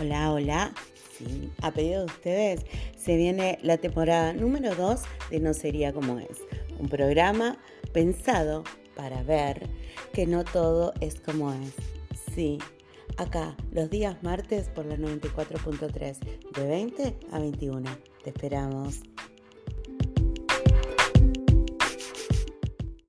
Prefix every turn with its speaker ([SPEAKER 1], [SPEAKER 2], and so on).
[SPEAKER 1] Hola, hola. Sí, a pedido de ustedes se viene la temporada número 2 de No Sería Como Es. Un programa pensado para ver que no todo es como es. Sí, acá los días martes por la 94.3 de 20 a 21. Te esperamos.